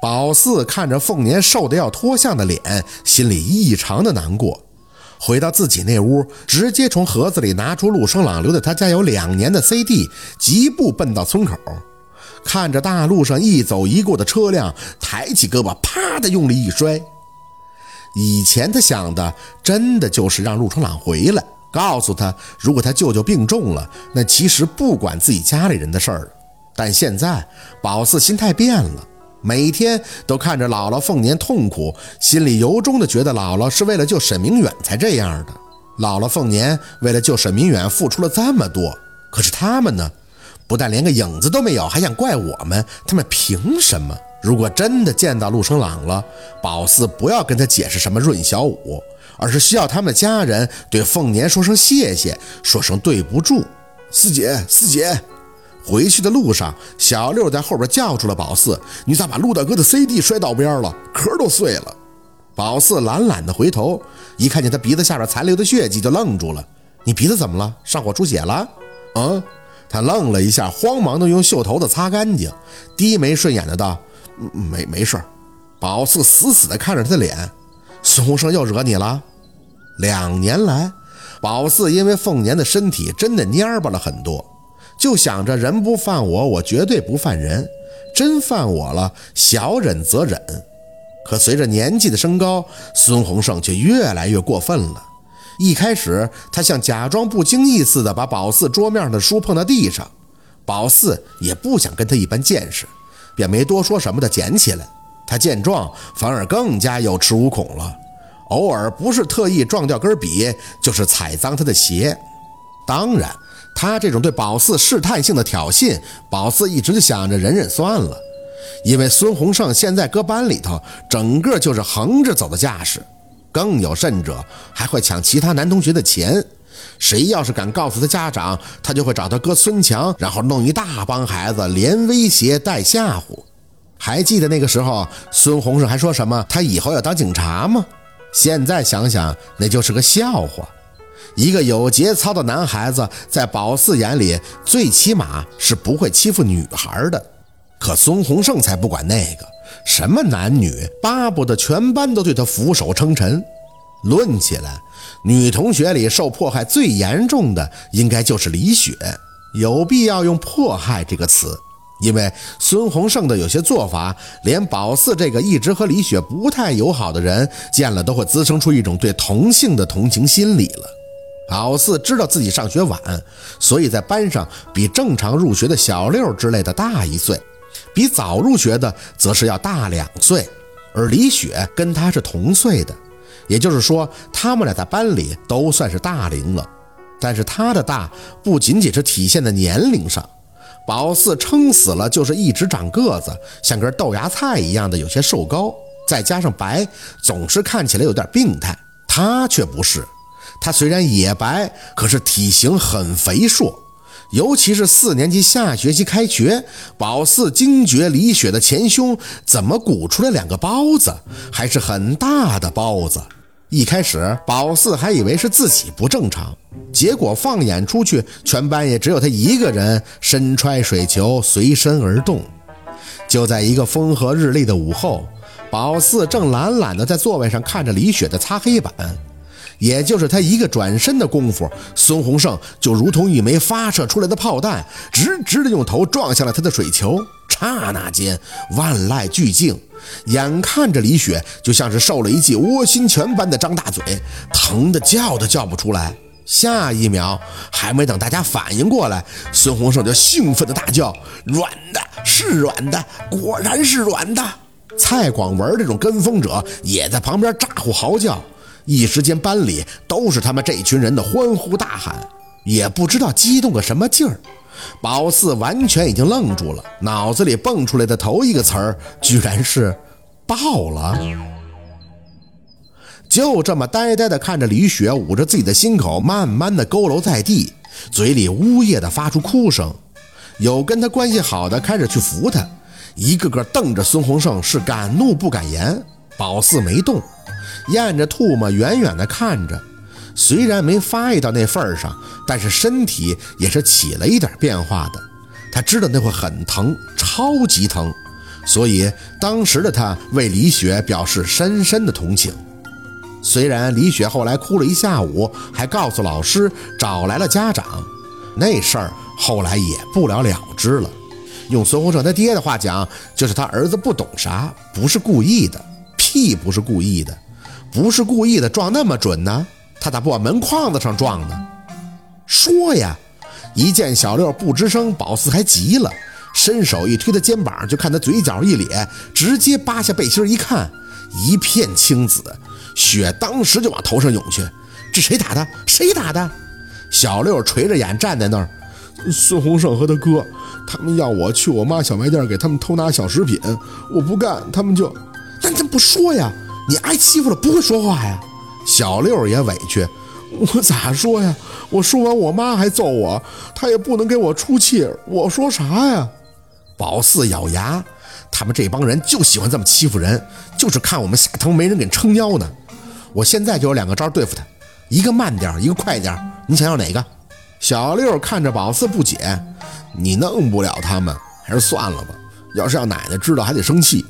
宝四看着凤年瘦得要脱相的脸，心里异常的难过。回到自己那屋，直接从盒子里拿出陆生朗留在他家有两年的 CD，疾步奔到村口，看着大路上一走一过的车辆，抬起胳膊，啪的用力一摔。以前他想的，真的就是让陆生朗回来，告诉他，如果他舅舅病重了，那其实不管自己家里人的事儿。但现在，宝四心态变了。每天都看着姥姥凤年痛苦，心里由衷的觉得姥姥是为了救沈明远才这样的。姥姥凤年为了救沈明远付出了这么多，可是他们呢？不但连个影子都没有，还想怪我们？他们凭什么？如果真的见到陆生朗了，宝四不要跟他解释什么润小五，而是需要他们家人对凤年说声谢谢，说声对不住。四姐，四姐。回去？的路上，小六在后边叫住了。宝四：“你咋把陆大哥的 CD 摔到边了？壳都碎了。”宝四懒懒的回头，一看见他鼻子下边残留的血迹，就愣住了：“你鼻子怎么了？上火出血了？”嗯，他愣了？一下，慌忙的用袖头子擦干净，低眉顺眼的道：“没没事。”宝四死死的看着他的脸：“孙洪生又惹你了？”两年来，宝四因为凤年的身体真的蔫巴了？很多。就想着人不犯我，我绝对不犯人。真犯我了，小忍则忍。可随着年纪的升高，孙洪胜却越来越过分了。一开始，他像假装不经意似的把宝四桌面上的书碰到地上，宝四也不想跟他一般见识，便没多说什么的捡起来。他见状，反而更加有恃无恐了，偶尔不是特意撞掉根笔，就是踩脏他的鞋。当然。他这种对宝四试探性的挑衅，宝四一直就想着忍忍算了，因为孙洪胜现在搁班里头，整个就是横着走的架势，更有甚者还会抢其他男同学的钱。谁要是敢告诉他家长，他就会找他哥孙强，然后弄一大帮孩子，连威胁带吓唬。还记得那个时候，孙洪胜还说什么他以后要当警察吗？现在想想，那就是个笑话。一个有节操的男孩子，在宝四眼里，最起码是不会欺负女孩的。可孙洪胜才不管那个，什么男女，巴不得全班都对他俯首称臣。论起来，女同学里受迫害最严重的，应该就是李雪。有必要用“迫害”这个词，因为孙洪胜的有些做法，连宝四这个一直和李雪不太友好的人，见了都会滋生出一种对同性的同情心理了。宝四知道自己上学晚，所以在班上比正常入学的小六之类的大一岁，比早入学的则是要大两岁。而李雪跟他是同岁的，也就是说，他们俩在班里都算是大龄了。但是他的大不仅仅是体现在年龄上，宝四撑死了就是一直长个子，像根豆芽菜一样的有些瘦高，再加上白，总是看起来有点病态。他却不是。他虽然也白，可是体型很肥硕，尤其是四年级下学期开学，宝四惊觉李雪的前胸怎么鼓出来两个包子，还是很大的包子。一开始宝四还以为是自己不正常，结果放眼出去，全班也只有他一个人身揣水球随身而动。就在一个风和日丽的午后，宝四正懒懒地在座位上看着李雪的擦黑板。也就是他一个转身的功夫，孙洪胜就如同一枚发射出来的炮弹，直直的用头撞向了他的水球。刹那间，万籁俱静，眼看着李雪就像是受了一记窝心拳般的张大嘴，疼的叫都叫不出来。下一秒，还没等大家反应过来，孙洪胜就兴奋的大叫：“软的，是软的，果然是软的！”蔡广文这种跟风者也在旁边咋呼嚎叫。一时间，班里都是他们这群人的欢呼大喊，也不知道激动个什么劲儿。宝四完全已经愣住了，脑子里蹦出来的头一个词儿，居然是“爆了”。就这么呆呆地看着李雪捂着自己的心口，慢慢的佝偻在地，嘴里呜咽的发出哭声。有跟他关系好的开始去扶他，一个个瞪着孙洪胜，是敢怒不敢言。宝四没动。咽着唾沫，远远地看着，虽然没发育到那份儿上，但是身体也是起了一点变化的。他知道那会很疼，超级疼。所以当时的他为李雪表示深深的同情。虽然李雪后来哭了一下午，还告诉老师找来了家长，那事儿后来也不了了之了。用孙洪胜他爹的话讲，就是他儿子不懂啥，不是故意的，屁不是故意的，不是故意的撞那么准呢？他咋不往门框子上撞呢？说呀！一见小六不吱声，宝四还急了，伸手一推他肩膀，就看他嘴角一咧，直接扒下背心一看，一片青紫，血当时就往头上涌去。这谁打的？谁打的？小六垂着眼站在那儿。孙洪胜和他哥，他们要我去我妈小卖店给他们偷拿小食品，我不干，他们就……那你怎么不说呀？你挨欺负了不会说话呀？小六也委屈，我咋说呀？我说完我妈还揍我，她也不能给我出气，我说啥呀？宝四咬牙，他们这帮人就喜欢这么欺负人，就是看我们下头没人给撑腰呢。我现在就有两个招对付他，一个慢点，一个快点，你想要哪个？小六看着宝四不解，你弄不了他们，还是算了吧。要是让奶奶知道，还得生气。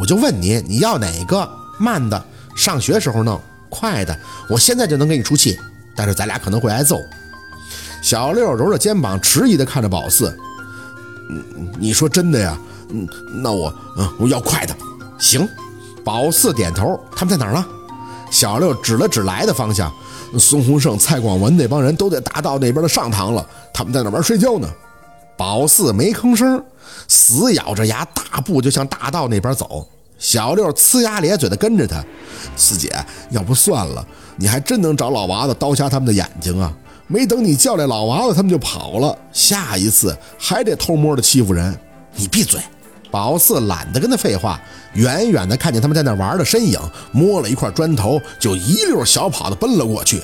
我就问你，你要哪个？慢的，上学时候弄；快的，我现在就能给你出气。但是咱俩可能会挨揍。小六揉着肩膀，迟疑地看着宝四：“嗯，你说真的呀？嗯，那我，嗯，我要快的。行。”宝四点头。他们在哪儿呢？小六指了指来的方向。孙洪胜、蔡广文那帮人都在大道那边的上堂了，他们在那边睡觉呢。宝四没吭声，死咬着牙，大步就向大道那边走。小六呲牙咧嘴的跟着他。四姐，要不算了，你还真能找老娃子刀瞎他们的眼睛啊！没等你叫来老娃子，他们就跑了。下一次还得偷摸的欺负人。你闭嘴！宝四懒得跟他废话，远远的看见他们在那玩的身影，摸了一块砖头，就一溜小跑的奔了过去。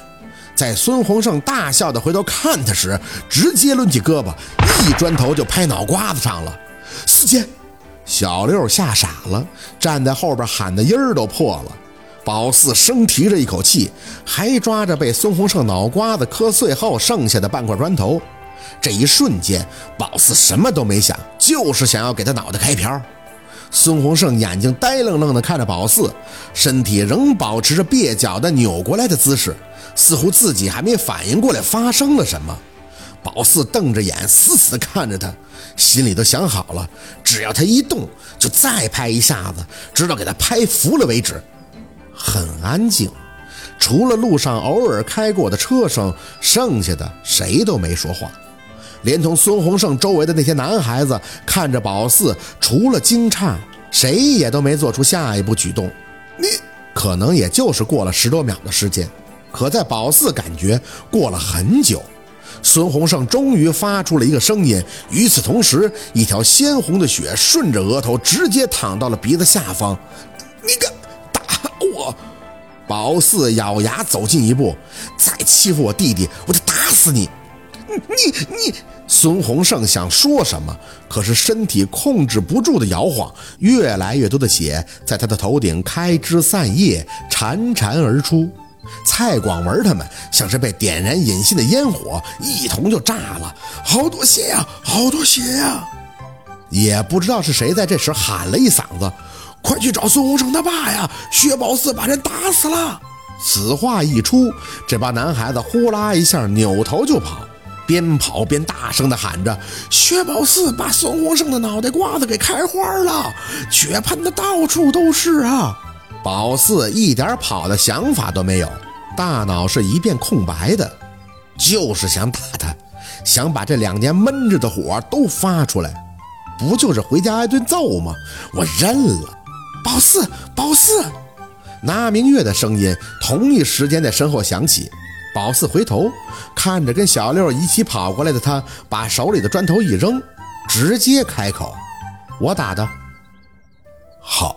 在孙洪胜大笑的回头看他时，直接抡起胳膊，一砖头就拍脑瓜子上了。四姐，小六吓傻了，站在后边喊的音儿都破了。宝四生提着一口气，还抓着被孙洪胜脑瓜子磕碎后剩下的半块砖头。这一瞬间，宝四什么都没想，就是想要给他脑袋开瓢。孙洪胜眼睛呆愣愣地看着宝四，身体仍保持着蹩脚的扭过来的姿势，似乎自己还没反应过来发生了什么。宝四瞪着眼，死死看着他，心里都想好了，只要他一动，就再拍一下子，直到给他拍服了为止。很安静，除了路上偶尔开过的车声，剩下的谁都没说话。连同孙洪胜周围的那些男孩子看着宝四，除了惊诧，谁也都没做出下一步举动。你可能也就是过了十多秒的时间，可在宝四感觉过了很久。孙洪胜终于发出了一个声音，与此同时，一条鲜红的血顺着额头直接淌到了鼻子下方。你敢打我？宝四咬牙走近一步，再欺负我弟弟，我就打死你！你你。孙洪胜想说什么，可是身体控制不住的摇晃，越来越多的血在他的头顶开枝散叶，潺潺而出。蔡广文他们像是被点燃引信的烟火，一同就炸了，好多血呀，好多血呀！也不知道是谁在这时喊了一嗓子：“快去找孙洪胜他爸呀！薛宝四把人打死了！”此话一出，这帮男孩子呼啦一下扭头就跑。边跑边大声地喊着：“薛宝四把孙洪胜的脑袋瓜子给开花了，血喷的到处都是啊！”宝四一点跑的想法都没有，大脑是一片空白的，就是想打他，想把这两年闷着的火都发出来，不就是回家挨顿揍吗？我认了。宝四，宝四，那明月的声音同一时间在身后响起。宝四回头看着跟小六一起跑过来的他，把手里的砖头一扔，直接开口：“我打的。”好，